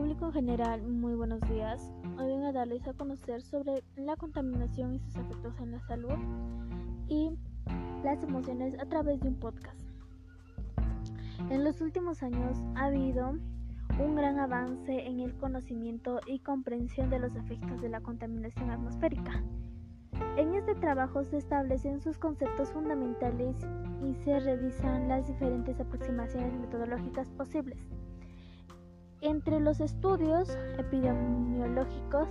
público en general, muy buenos días. Hoy vengo a darles a conocer sobre la contaminación y sus efectos en la salud y las emociones a través de un podcast. En los últimos años ha habido un gran avance en el conocimiento y comprensión de los efectos de la contaminación atmosférica. En este trabajo se establecen sus conceptos fundamentales y se revisan las diferentes aproximaciones metodológicas posibles. Entre los estudios epidemiológicos,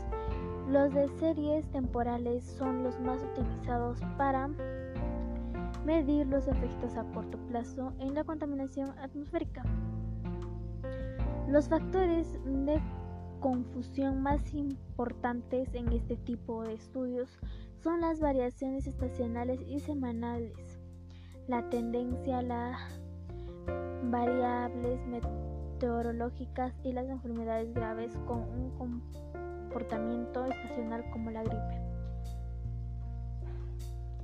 los de series temporales son los más utilizados para medir los efectos a corto plazo en la contaminación atmosférica. Los factores de confusión más importantes en este tipo de estudios son las variaciones estacionales y semanales, la tendencia a las variables meteorológicas y las enfermedades graves con un comportamiento estacional como la gripe.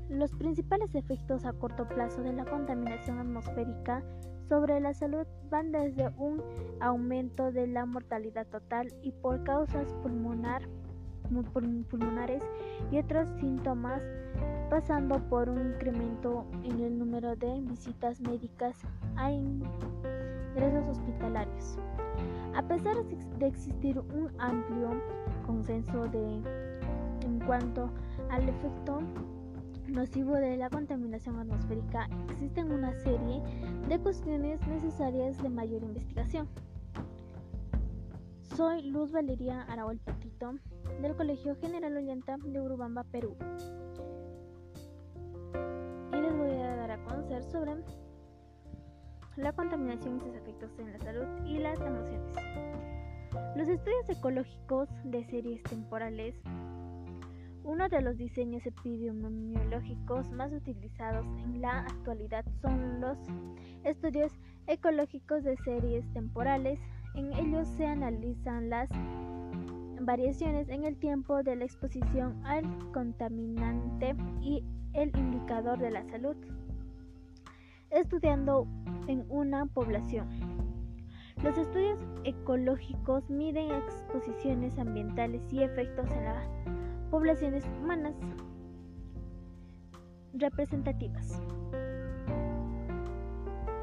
Los principales efectos a corto plazo de la contaminación atmosférica sobre la salud van desde un aumento de la mortalidad total y por causas pulmonar, pulmonares y otros síntomas, pasando por un incremento en el número de visitas médicas a ingresos hospitalarios. A pesar de existir un amplio consenso de, en cuanto al efecto nocivo de la contaminación atmosférica, existen una serie de cuestiones necesarias de mayor investigación. Soy Luz Valeria Araúl Petito del Colegio General Ollanta de Urubamba, Perú. Y les voy a dar a conocer sobre la contaminación y sus efectos en la salud y las emociones. Los estudios ecológicos de series temporales uno de los diseños epidemiológicos más utilizados en la actualidad son los estudios ecológicos de series temporales. En ellos se analizan las variaciones en el tiempo de la exposición al contaminante y el indicador de la salud, estudiando en una población. Los estudios ecológicos miden exposiciones ambientales y efectos en la poblaciones humanas representativas,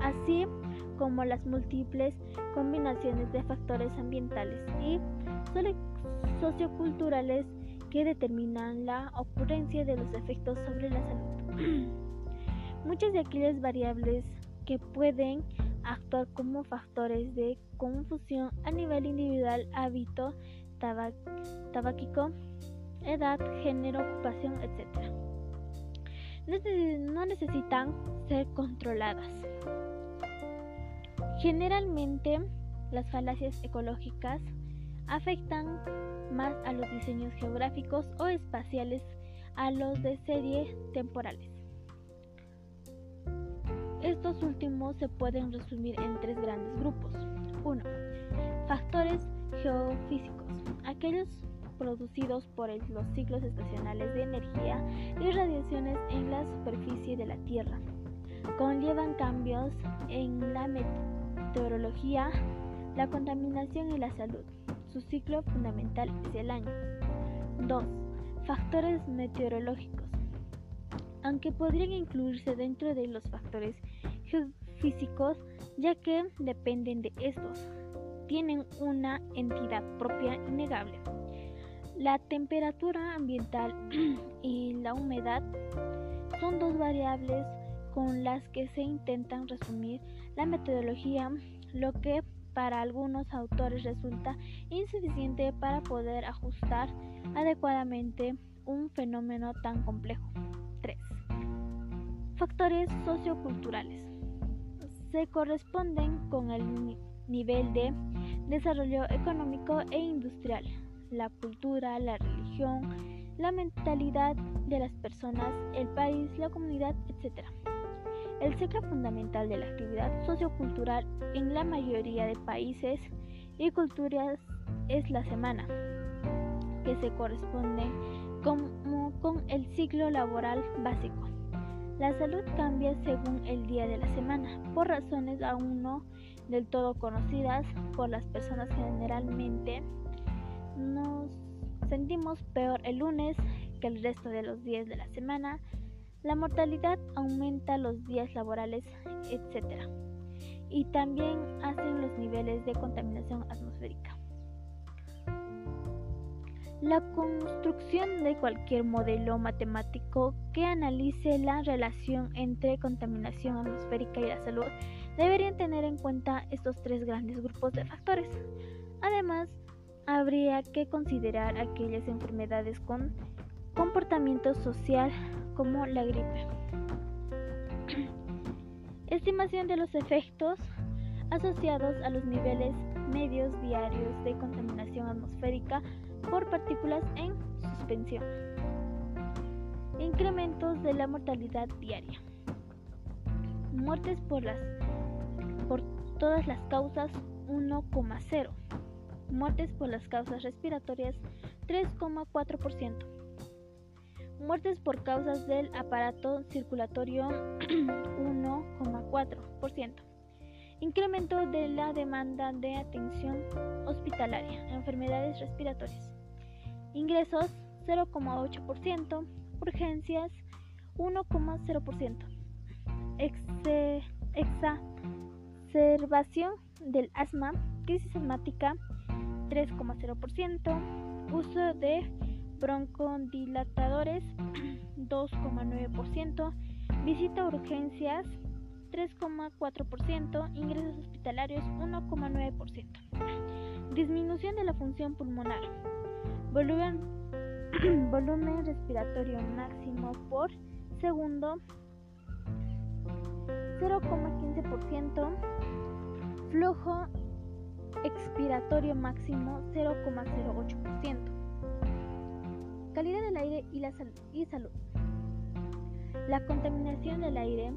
así como las múltiples combinaciones de factores ambientales y socioculturales que determinan la ocurrencia de los efectos sobre la salud. Muchas de aquellas variables que pueden actuar como factores de confusión a nivel individual, hábito tabáquico, edad, género, ocupación, etc. No necesitan ser controladas. Generalmente, las falacias ecológicas afectan más a los diseños geográficos o espaciales a los de serie temporales. Estos últimos se pueden resumir en tres grandes grupos. 1. Factores geofísicos. Aquellos producidos por los ciclos estacionales de energía y radiaciones en la superficie de la Tierra. Conllevan cambios en la meteorología, la contaminación y la salud. Su ciclo fundamental es el año. 2. Factores meteorológicos. Aunque podrían incluirse dentro de los factores geofísicos, ya que dependen de estos, tienen una entidad propia innegable. La temperatura ambiental y la humedad son dos variables con las que se intentan resumir la metodología, lo que para algunos autores resulta insuficiente para poder ajustar adecuadamente un fenómeno tan complejo. 3. Factores socioculturales. Se corresponden con el nivel de desarrollo económico e industrial la cultura, la religión, la mentalidad de las personas, el país, la comunidad, etc. El ciclo fundamental de la actividad sociocultural en la mayoría de países y culturas es la semana, que se corresponde como con el ciclo laboral básico. La salud cambia según el día de la semana, por razones aún no del todo conocidas por las personas generalmente, nos sentimos peor el lunes que el resto de los días de la semana, la mortalidad aumenta los días laborales, etc. Y también hacen los niveles de contaminación atmosférica. La construcción de cualquier modelo matemático que analice la relación entre contaminación atmosférica y la salud deberían tener en cuenta estos tres grandes grupos de factores. Además, habría que considerar aquellas enfermedades con comportamiento social como la gripe. Estimación de los efectos asociados a los niveles medios diarios de contaminación atmosférica por partículas en suspensión. Incrementos de la mortalidad diaria. Muertes por, las, por todas las causas 1,0. Muertes por las causas respiratorias 3,4%. Muertes por causas del aparato circulatorio 1,4%. Incremento de la demanda de atención hospitalaria, enfermedades respiratorias. Ingresos 0,8%, urgencias 1,0%. Exacerbación del asma, crisis asmática 3,0%, uso de broncodilatadores 2,9%, visita a urgencias 3,4%, ingresos hospitalarios 1,9%. Disminución de la función pulmonar Volumen, volumen respiratorio máximo por segundo 0,15%. Flujo expiratorio máximo 0,08%. Calidad del aire y, la y salud. La contaminación del aire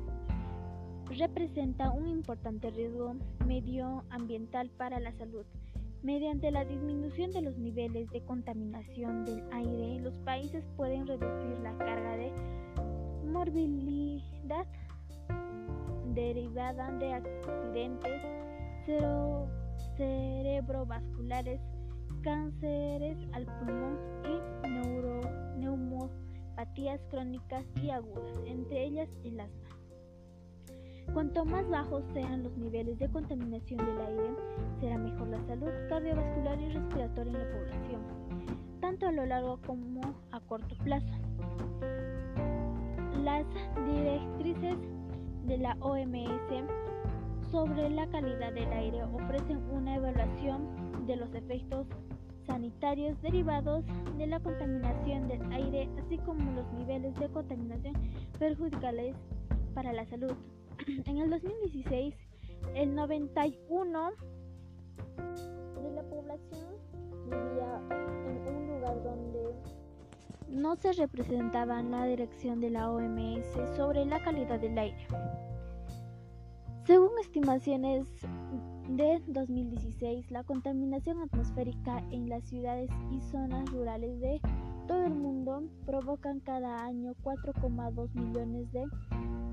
representa un importante riesgo medioambiental para la salud Mediante la disminución de los niveles de contaminación del aire, los países pueden reducir la carga de morbilidad derivada de accidentes cerebrovasculares, cánceres al pulmón y neuro, neumopatías crónicas y agudas, entre ellas el asma. Cuanto más bajos sean los niveles de contaminación del aire, será mejor la salud cardiovascular y respiratoria en la población, tanto a lo largo como a corto plazo. Las directrices de la OMS sobre la calidad del aire ofrecen una evaluación de los efectos sanitarios derivados de la contaminación del aire, así como los niveles de contaminación perjudiciales para la salud. En el 2016, el 91 de la población vivía en un lugar donde no se representaba la dirección de la OMS sobre la calidad del aire. Según estimaciones de 2016, la contaminación atmosférica en las ciudades y zonas rurales de todo el mundo provocan cada año 4,2 millones de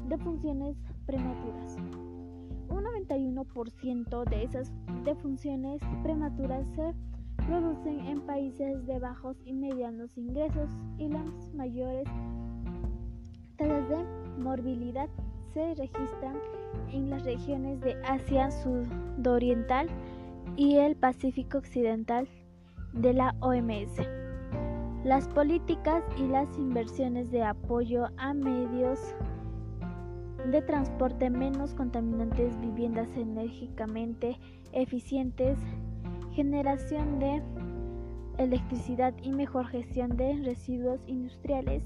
defunciones prematuras. Un 91% de esas defunciones prematuras se producen en países de bajos y medianos ingresos y las mayores tasas de morbilidad se registran en las regiones de Asia Sudoriental y el Pacífico Occidental de la OMS. Las políticas y las inversiones de apoyo a medios de transporte menos contaminantes, viviendas enérgicamente eficientes, generación de electricidad y mejor gestión de residuos industriales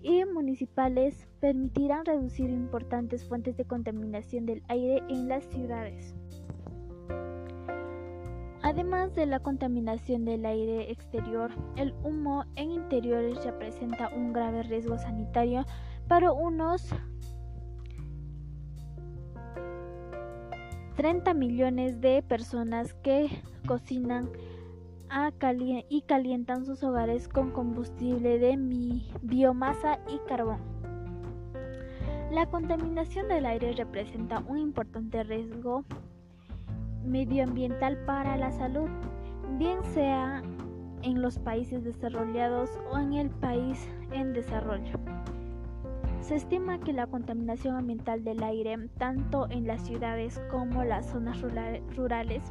y municipales permitirán reducir importantes fuentes de contaminación del aire en las ciudades. Además de la contaminación del aire exterior, el humo en interiores representa un grave riesgo sanitario para unos 30 millones de personas que cocinan y calientan sus hogares con combustible de biomasa y carbón. La contaminación del aire representa un importante riesgo medioambiental para la salud, bien sea en los países desarrollados o en el país en desarrollo. Se estima que la contaminación ambiental del aire, tanto en las ciudades como las zonas rurales,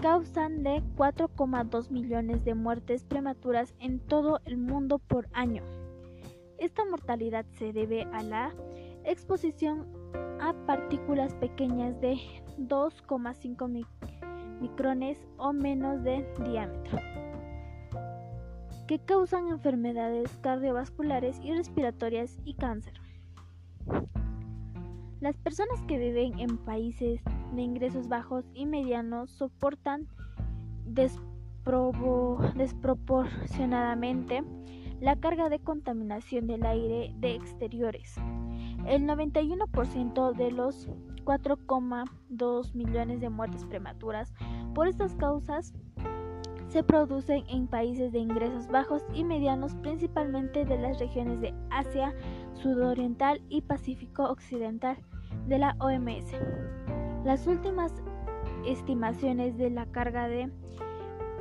causan de 4,2 millones de muertes prematuras en todo el mundo por año. Esta mortalidad se debe a la exposición a partículas pequeñas de 2,5 micrones o menos de diámetro que causan enfermedades cardiovasculares y respiratorias y cáncer. Las personas que viven en países de ingresos bajos y medianos soportan desproporcionadamente la carga de contaminación del aire de exteriores. El 91% de los 4,2 millones de muertes prematuras por estas causas se producen en países de ingresos bajos y medianos, principalmente de las regiones de Asia Sudoriental y Pacífico Occidental de la OMS. Las últimas estimaciones de la carga de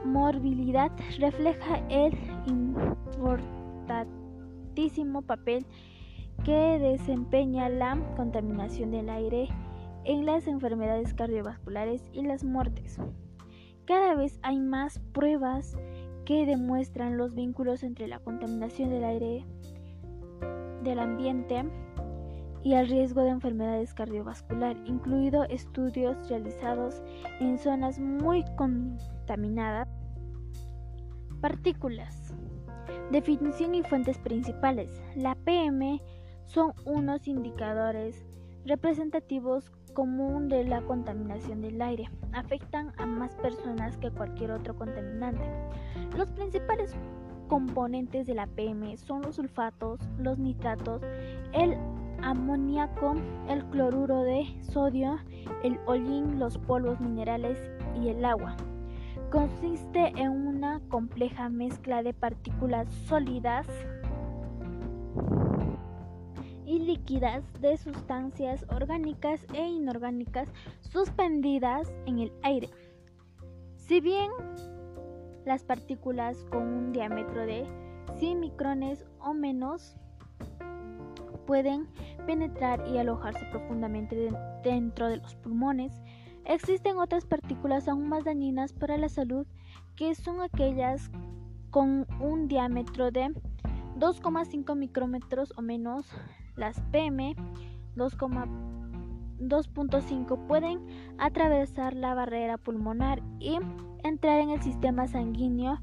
morbilidad refleja el importantísimo papel que desempeña la contaminación del aire en las enfermedades cardiovasculares y las muertes. Cada vez hay más pruebas que demuestran los vínculos entre la contaminación del aire, del ambiente y el riesgo de enfermedades cardiovasculares, incluidos estudios realizados en zonas muy contaminadas. Partículas. Definición y fuentes principales. La PM son unos indicadores representativos común de la contaminación del aire. Afectan a más personas que cualquier otro contaminante. Los principales componentes de la PM son los sulfatos, los nitratos, el amoníaco, el cloruro de sodio, el hollín, los polvos minerales y el agua. Consiste en una compleja mezcla de partículas sólidas y líquidas de sustancias orgánicas e inorgánicas suspendidas en el aire. Si bien las partículas con un diámetro de 100 micrones o menos pueden penetrar y alojarse profundamente dentro de los pulmones, existen otras partículas aún más dañinas para la salud que son aquellas con un diámetro de 2,5 micrómetros o menos las PM 2,2.5 pueden atravesar la barrera pulmonar y entrar en el sistema sanguíneo.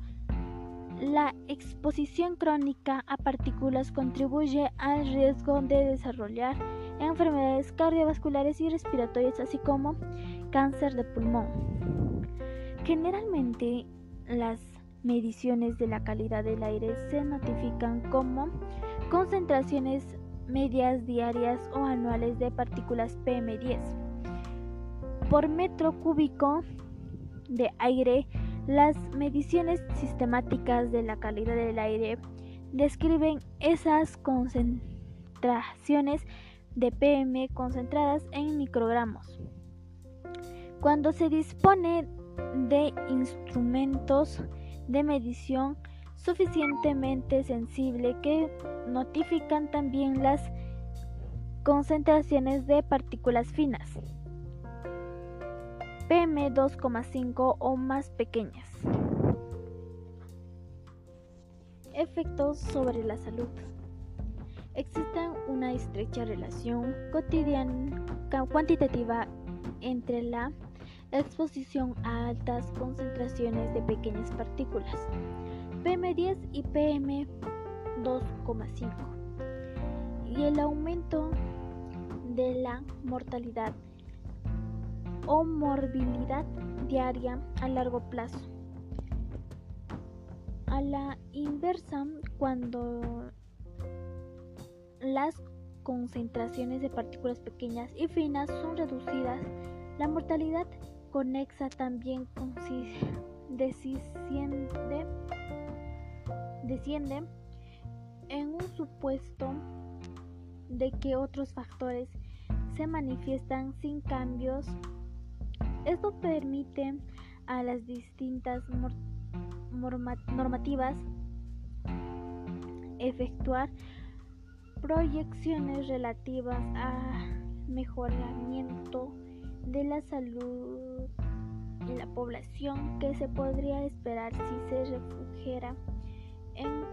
La exposición crónica a partículas contribuye al riesgo de desarrollar enfermedades cardiovasculares y respiratorias, así como cáncer de pulmón. Generalmente, las mediciones de la calidad del aire se notifican como concentraciones medias diarias o anuales de partículas PM10 por metro cúbico de aire. Las mediciones sistemáticas de la calidad del aire describen esas concentraciones de PM concentradas en microgramos. Cuando se dispone de instrumentos de medición suficientemente sensible que notifican también las concentraciones de partículas finas PM2,5 o más pequeñas. Efectos sobre la salud. Existe una estrecha relación cotidiana cuantitativa entre la exposición a altas concentraciones de pequeñas partículas PM10 y PM2,5 y el aumento de la mortalidad o morbilidad diaria a largo plazo. A la inversa, cuando las concentraciones de partículas pequeñas y finas son reducidas, la mortalidad conexa también desciende desciende en un supuesto de que otros factores se manifiestan sin cambios. Esto permite a las distintas normativas efectuar proyecciones relativas al mejoramiento de la salud en la población que se podría esperar si se refugiera en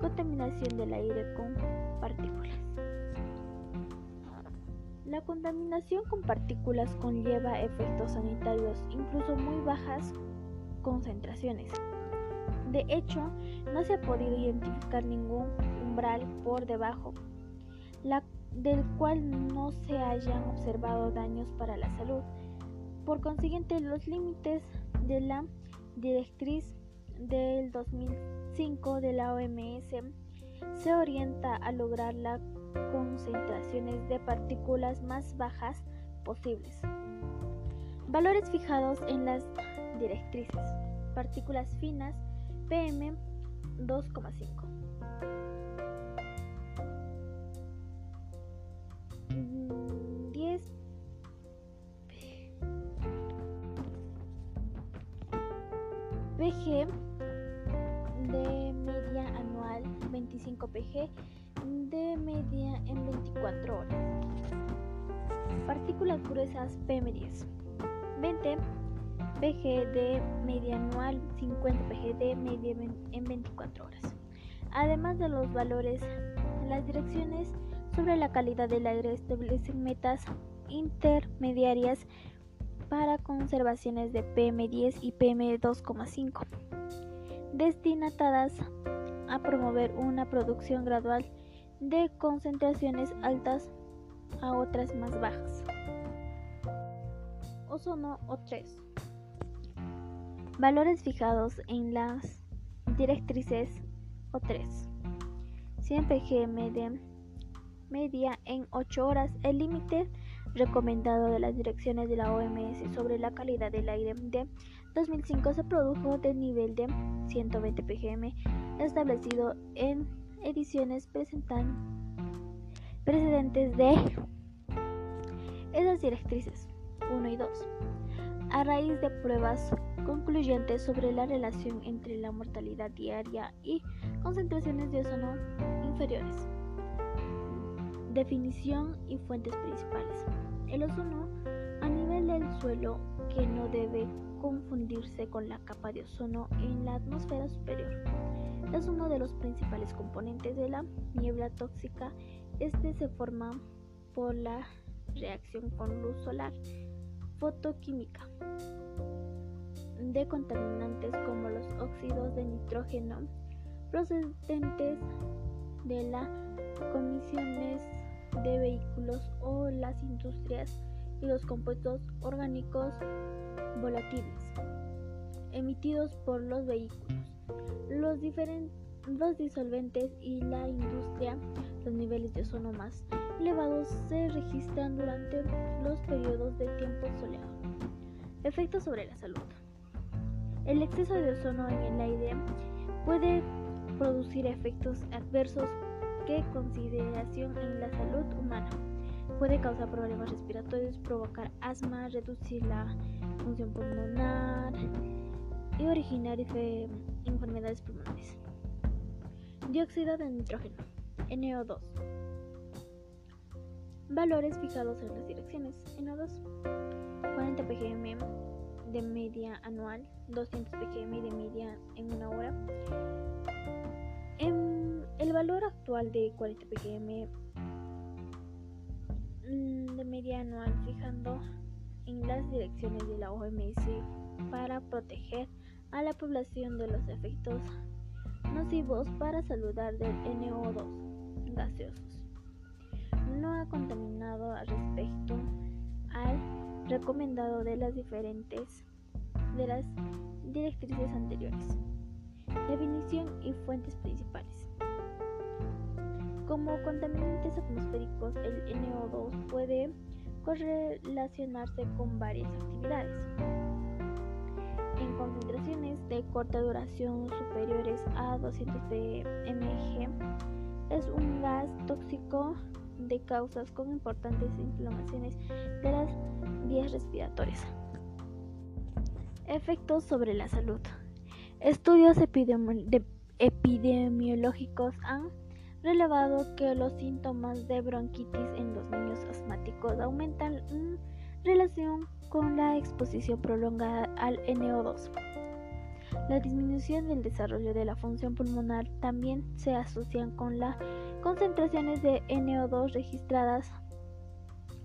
contaminación del aire con partículas. La contaminación con partículas conlleva efectos sanitarios, incluso muy bajas concentraciones. De hecho, no se ha podido identificar ningún umbral por debajo del cual no se hayan observado daños para la salud. Por consiguiente, los límites de la directriz del 2005 de la OMS se orienta a lograr las concentraciones de partículas más bajas posibles. Valores fijados en las directrices. Partículas finas PM 2,5. PG PG de media en 24 horas. Partículas gruesas PM10 20 PG de media anual 50 PG de media en 24 horas. Además de los valores, las direcciones sobre la calidad del aire establecen metas intermediarias para conservaciones de PM10 y PM2,5, destinadas a promover una producción gradual de concentraciones altas a otras más bajas. Ozono O3. Valores fijados en las directrices O3. 100 pgm de media en 8 horas. El límite recomendado de las direcciones de la OMS sobre la calidad del aire de 2005 se produjo del nivel de 120 pgm establecido en ediciones precedentes de esas directrices 1 y 2 a raíz de pruebas concluyentes sobre la relación entre la mortalidad diaria y concentraciones de ozono inferiores. Definición y fuentes principales. El ozono a nivel del suelo que no debe confundirse con la capa de ozono en la atmósfera superior. Es uno de los principales componentes de la niebla tóxica. Este se forma por la reacción con luz solar fotoquímica de contaminantes como los óxidos de nitrógeno procedentes de las comisiones de vehículos o las industrias y los compuestos orgánicos volátiles emitidos por los vehículos, los, los disolventes y la industria. Los niveles de ozono más elevados se registran durante los periodos de tiempo soleado. Efectos sobre la salud. El exceso de ozono en el aire puede producir efectos adversos que consideración en la salud humana. Puede causar problemas respiratorios, provocar asma, reducir la función pulmonar y originar enfermedades pulmonares. Dióxido de nitrógeno, NO2. Valores fijados en las direcciones. NO2, 40 pgm de media anual, 200 pgm de media en una hora. El valor actual de 40 pgm de media anual fijando en las direcciones de la OMS para proteger a la población de los efectos nocivos para saludar del NO2 gaseosos. No ha contaminado respecto al recomendado de las diferentes de las directrices anteriores. Definición y fuentes principales. Como contaminantes atmosféricos, el NO2 puede correlacionarse con varias actividades. En concentraciones de corta duración superiores a 200 mg, es un gas tóxico de causas con importantes inflamaciones de las vías respiratorias. Efectos sobre la salud. Estudios epidemiológicos han relevado que los síntomas de bronquitis en los niños asmáticos aumentan en relación con la exposición prolongada al NO2. La disminución del desarrollo de la función pulmonar también se asocian con las concentraciones de NO2 registradas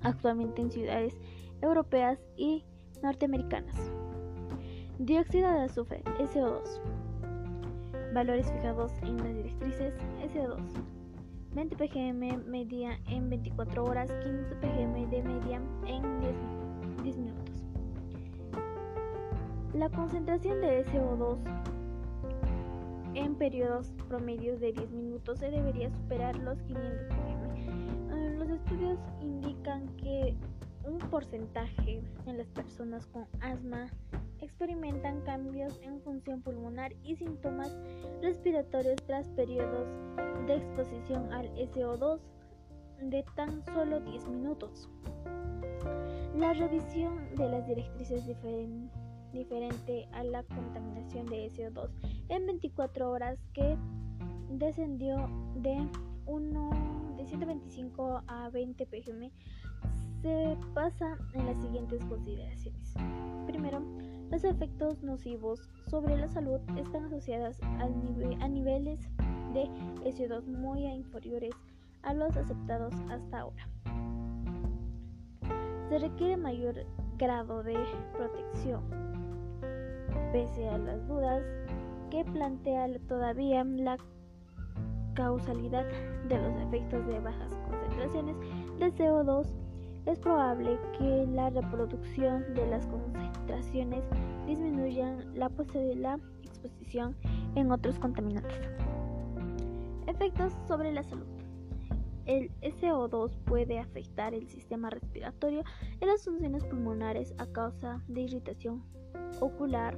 actualmente en ciudades europeas y norteamericanas. Dióxido de azufre, SO2. Valores fijados en las directrices SO2. 20 pgm media en 24 horas, 15 pgm de media en 10, minutos. La concentración de SO2 en periodos promedios de 10 minutos se debería superar los 500 pgm. Eh, los estudios indican que un porcentaje en las personas con asma experimentan cambios en función pulmonar y síntomas respiratorios tras periodos de exposición al SO2 de tan solo 10 minutos. La revisión de las directrices diferente a la contaminación de SO2 en 24 horas que descendió de, 1, de 125 a 20 pgm se basa en las siguientes consideraciones. Primero, los efectos nocivos sobre la salud están asociados a niveles de SO2 muy inferiores a los aceptados hasta ahora. Se requiere mayor grado de protección. Pese a las dudas que plantea todavía la causalidad de los efectos de bajas concentraciones de CO2 es probable que la reproducción de las concentraciones disminuya la posible exposición en otros contaminantes. Efectos sobre la salud. El SO2 puede afectar el sistema respiratorio y las funciones pulmonares a causa de irritación ocular.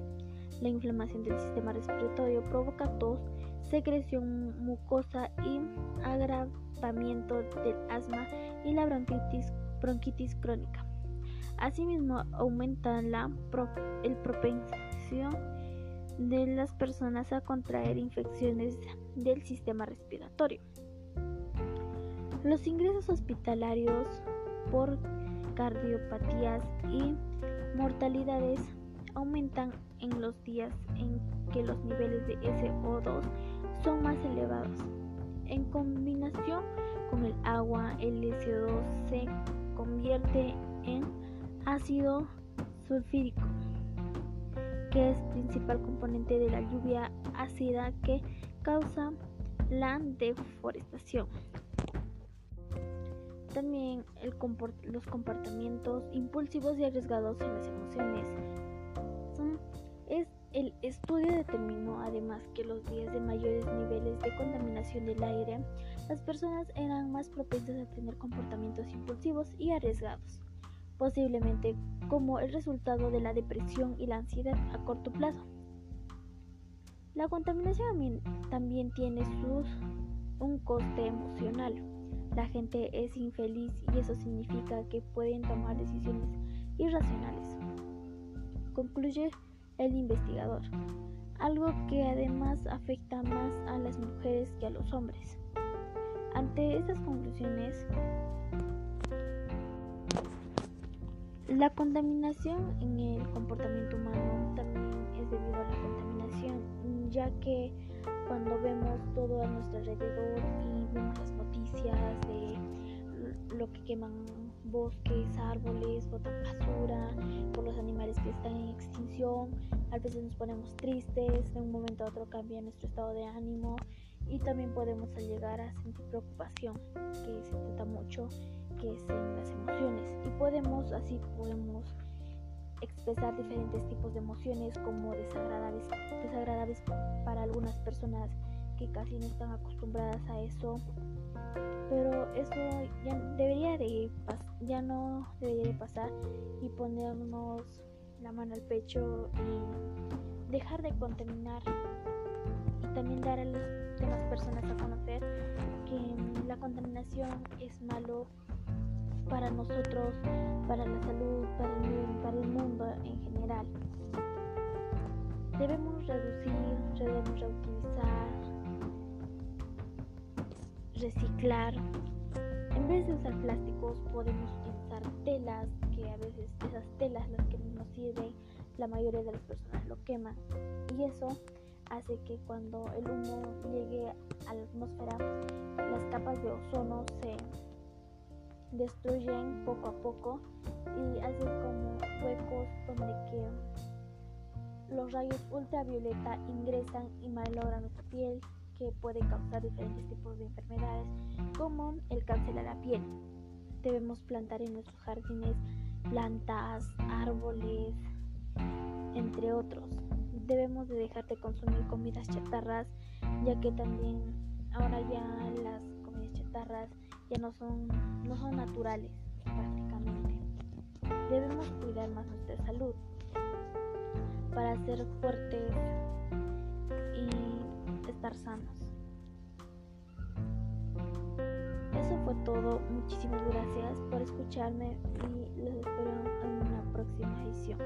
La inflamación del sistema respiratorio provoca tos, secreción mucosa y agravamiento del asma y la bronquitis bronquitis crónica. Asimismo, aumenta la el propensión de las personas a contraer infecciones del sistema respiratorio. Los ingresos hospitalarios por cardiopatías y mortalidades aumentan en los días en que los niveles de SO2 son más elevados. En combinación con el agua, el SO2 se convierte en ácido sulfírico, que es principal componente de la lluvia ácida que causa la deforestación. También los comportamientos impulsivos y arriesgados en las emociones. es, el estudio determinó además que los días de mayores niveles de contaminación del aire las personas eran más propensas a tener comportamientos impulsivos y arriesgados, posiblemente como el resultado de la depresión y la ansiedad a corto plazo. La contaminación también tiene un coste emocional. La gente es infeliz y eso significa que pueden tomar decisiones irracionales. Concluye el investigador, algo que además afecta más a las mujeres que a los hombres. Ante estas conclusiones, la contaminación en el comportamiento humano también es debido a la contaminación, ya que cuando vemos todo a nuestro alrededor y vemos las noticias de lo que queman bosques, árboles, botan basura, por los animales que están en extinción, a veces nos ponemos tristes, de un momento a otro cambia nuestro estado de ánimo y también podemos llegar a sentir preocupación que se trata mucho que es en las emociones. Y podemos así podemos expresar diferentes tipos de emociones como desagradables desagradables para algunas personas que casi no están acostumbradas a eso pero eso ya debería de ya no debería de pasar y ponernos la mano al pecho y dejar de contaminar y también dar a las demás personas a conocer que la contaminación es malo para nosotros, para la salud, para el, para el mundo en general. Debemos reducir, debemos reutilizar, reciclar. En vez de usar plásticos podemos utilizar telas, que a veces esas telas las que nos sirven, la mayoría de las personas lo queman. Y eso hace que cuando el humo llegue a la atmósfera, las capas de ozono se destruyen poco a poco y hacen como huecos donde los rayos ultravioleta ingresan y malogran nuestra piel que puede causar diferentes tipos de enfermedades como el cáncer a la piel. Debemos plantar en nuestros jardines plantas, árboles, entre otros. Debemos de dejar de consumir comidas chatarras, ya que también ahora ya las comidas chatarras ya no son, no son naturales prácticamente. Debemos cuidar más nuestra salud para ser fuertes y estar sanos. Eso fue todo. Muchísimas gracias por escucharme y los espero en una próxima edición.